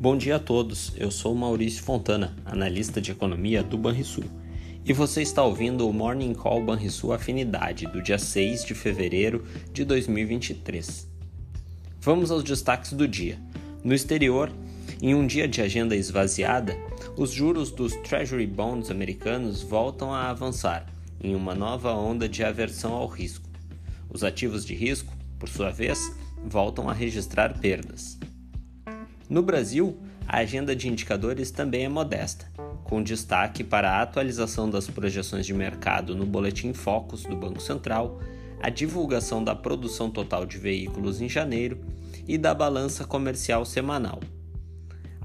Bom dia a todos, eu sou Maurício Fontana, analista de economia do Banrisul, e você está ouvindo o Morning Call Banrisul Afinidade do dia 6 de fevereiro de 2023. Vamos aos destaques do dia. No exterior, em um dia de agenda esvaziada, os juros dos Treasury Bonds americanos voltam a avançar em uma nova onda de aversão ao risco. Os ativos de risco, por sua vez, voltam a registrar perdas. No Brasil, a agenda de indicadores também é modesta, com destaque para a atualização das projeções de mercado no Boletim Focus do Banco Central, a divulgação da produção total de veículos em janeiro e da balança comercial semanal.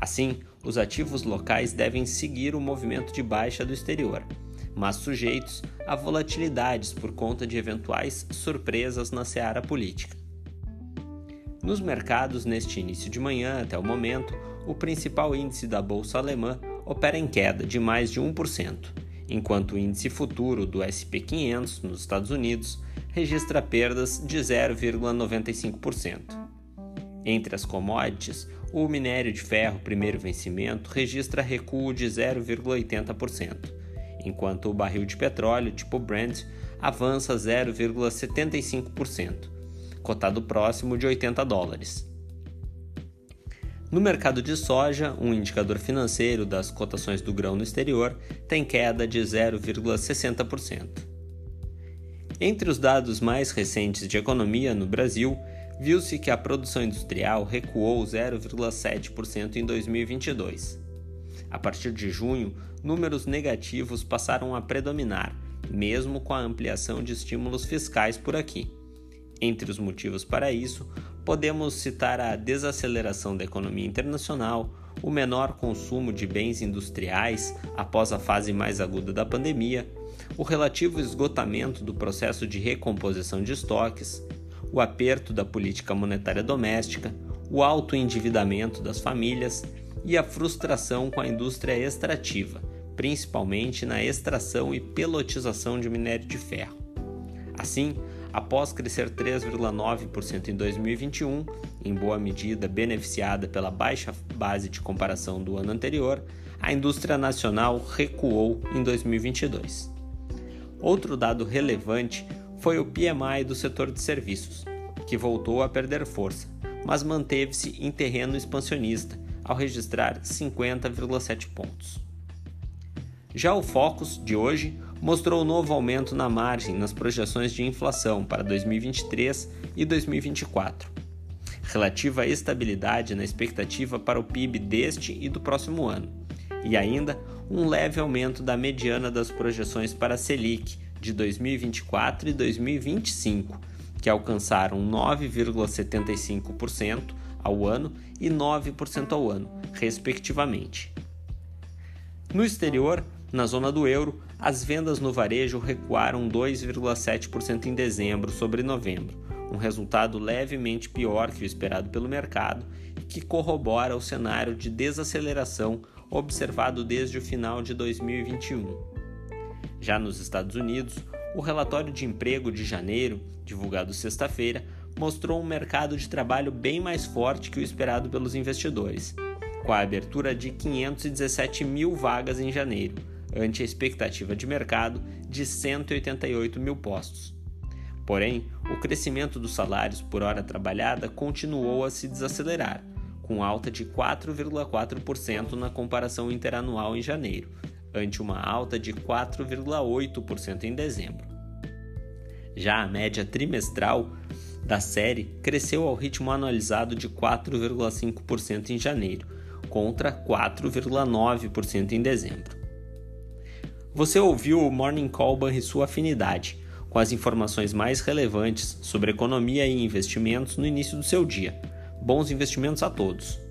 Assim, os ativos locais devem seguir o movimento de baixa do exterior, mas sujeitos a volatilidades por conta de eventuais surpresas na seara política. Nos mercados, neste início de manhã até o momento, o principal índice da bolsa alemã opera em queda de mais de 1%, enquanto o índice futuro do SP 500 nos Estados Unidos registra perdas de 0,95%. Entre as commodities, o minério de ferro primeiro vencimento registra recuo de 0,80%, enquanto o barril de petróleo tipo Brent avança 0,75% cotado próximo de 80 dólares. No mercado de soja, um indicador financeiro das cotações do grão no exterior tem queda de 0,60%. Entre os dados mais recentes de economia no Brasil, viu-se que a produção industrial recuou 0,7% em 2022. A partir de junho, números negativos passaram a predominar, mesmo com a ampliação de estímulos fiscais por aqui. Entre os motivos para isso, podemos citar a desaceleração da economia internacional, o menor consumo de bens industriais após a fase mais aguda da pandemia, o relativo esgotamento do processo de recomposição de estoques, o aperto da política monetária doméstica, o alto endividamento das famílias e a frustração com a indústria extrativa, principalmente na extração e pelotização de minério de ferro. Assim, após crescer 3,9% em 2021, em boa medida beneficiada pela baixa base de comparação do ano anterior, a indústria nacional recuou em 2022. Outro dado relevante foi o PMI do setor de serviços, que voltou a perder força, mas manteve-se em terreno expansionista ao registrar 50,7 pontos. Já o Focus de hoje mostrou novo aumento na margem nas projeções de inflação para 2023 e 2024, relativa à estabilidade na expectativa para o PIB deste e do próximo ano, e ainda um leve aumento da mediana das projeções para a Selic de 2024 e 2025, que alcançaram 9,75% ao ano e 9% ao ano, respectivamente. No exterior, na zona do euro, as vendas no varejo recuaram 2,7% em dezembro sobre novembro, um resultado levemente pior que o esperado pelo mercado e que corrobora o cenário de desaceleração observado desde o final de 2021. Já nos Estados Unidos, o relatório de emprego de janeiro, divulgado sexta-feira, mostrou um mercado de trabalho bem mais forte que o esperado pelos investidores, com a abertura de 517 mil vagas em janeiro ante a expectativa de mercado de 188 mil postos. Porém, o crescimento dos salários por hora trabalhada continuou a se desacelerar, com alta de 4,4% na comparação interanual em janeiro, ante uma alta de 4,8% em dezembro. Já a média trimestral da série cresceu ao ritmo anualizado de 4,5% em janeiro, contra 4,9% em dezembro. Você ouviu o Morning Call Banrisul Afinidade, com as informações mais relevantes sobre economia e investimentos no início do seu dia. Bons investimentos a todos!